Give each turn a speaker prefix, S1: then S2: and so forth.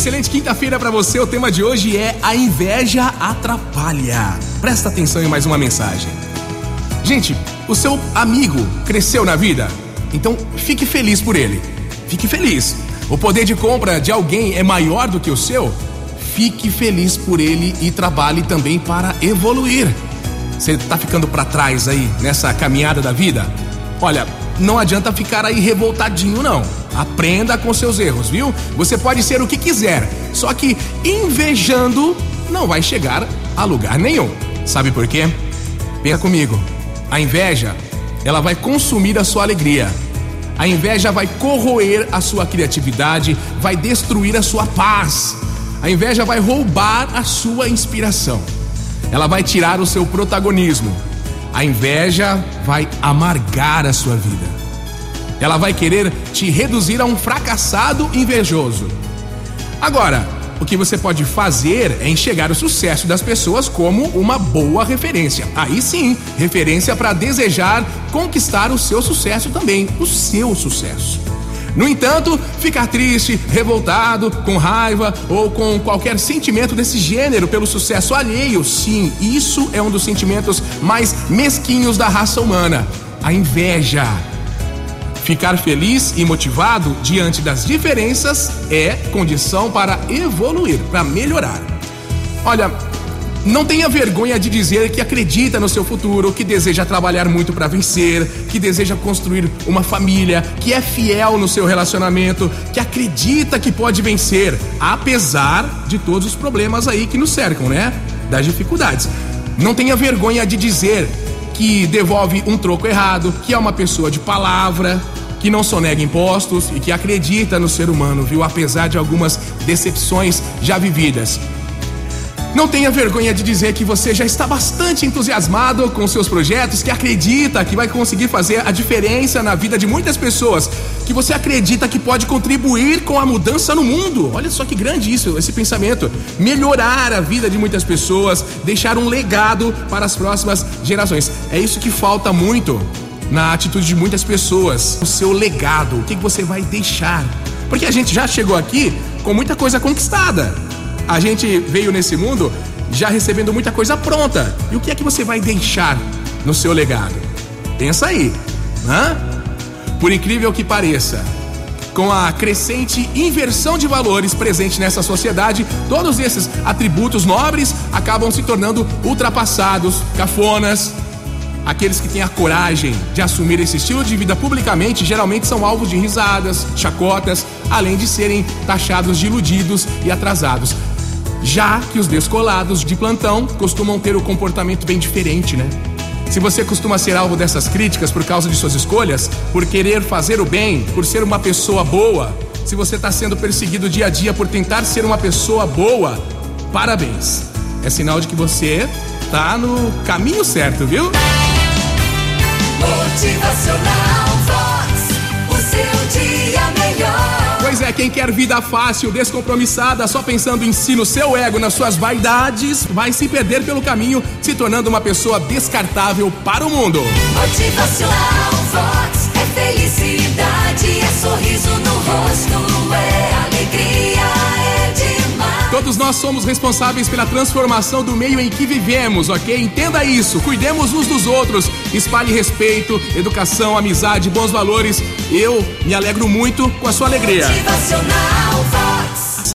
S1: Excelente quinta-feira para você. O tema de hoje é a inveja atrapalha. Presta atenção em mais uma mensagem. Gente, o seu amigo cresceu na vida, então fique feliz por ele. Fique feliz. O poder de compra de alguém é maior do que o seu? Fique feliz por ele e trabalhe também para evoluir. Você tá ficando para trás aí nessa caminhada da vida? Olha, não adianta ficar aí revoltadinho não. Aprenda com seus erros, viu? Você pode ser o que quiser, só que invejando não vai chegar a lugar nenhum. Sabe por quê? Pensa comigo. A inveja, ela vai consumir a sua alegria. A inveja vai corroer a sua criatividade, vai destruir a sua paz. A inveja vai roubar a sua inspiração. Ela vai tirar o seu protagonismo. A inveja vai amargar a sua vida. Ela vai querer te reduzir a um fracassado invejoso. Agora, o que você pode fazer é enxergar o sucesso das pessoas como uma boa referência. Aí sim, referência para desejar conquistar o seu sucesso também, o seu sucesso. No entanto, ficar triste, revoltado, com raiva ou com qualquer sentimento desse gênero pelo sucesso alheio, sim, isso é um dos sentimentos mais mesquinhos da raça humana: a inveja. Ficar feliz e motivado diante das diferenças é condição para evoluir, para melhorar. Olha, não tenha vergonha de dizer que acredita no seu futuro, que deseja trabalhar muito para vencer, que deseja construir uma família, que é fiel no seu relacionamento, que acredita que pode vencer, apesar de todos os problemas aí que nos cercam, né? Das dificuldades. Não tenha vergonha de dizer que devolve um troco errado, que é uma pessoa de palavra, que não sonega impostos e que acredita no ser humano, viu? Apesar de algumas decepções já vividas. Não tenha vergonha de dizer que você já está bastante entusiasmado com seus projetos, que acredita que vai conseguir fazer a diferença na vida de muitas pessoas, que você acredita que pode contribuir com a mudança no mundo. Olha só que grande isso, esse pensamento. Melhorar a vida de muitas pessoas, deixar um legado para as próximas gerações. É isso que falta muito na atitude de muitas pessoas. O seu legado, o que você vai deixar. Porque a gente já chegou aqui com muita coisa conquistada a gente veio nesse mundo já recebendo muita coisa pronta. E o que é que você vai deixar no seu legado? Pensa aí, né? Por incrível que pareça, com a crescente inversão de valores presente nessa sociedade, todos esses atributos nobres acabam se tornando ultrapassados, cafonas. Aqueles que têm a coragem de assumir esse estilo de vida publicamente geralmente são alvos de risadas, chacotas, além de serem taxados de iludidos e atrasados já que os descolados de plantão costumam ter o comportamento bem diferente, né? Se você costuma ser alvo dessas críticas por causa de suas escolhas, por querer fazer o bem, por ser uma pessoa boa, se você está sendo perseguido dia a dia por tentar ser uma pessoa boa, parabéns. É sinal de que você está no caminho certo, viu? Quem quer vida fácil, descompromissada, só pensando em si, no seu ego, nas suas vaidades, vai se perder pelo caminho, se tornando uma pessoa descartável para o mundo.
S2: Motivacional Vox é felicidade, é sorriso no rosto, é alegria.
S1: Todos nós somos responsáveis pela transformação do meio em que vivemos, ok? Entenda isso, cuidemos uns dos outros, espalhe respeito, educação, amizade, bons valores eu me alegro muito com a sua alegria.
S2: Motivacional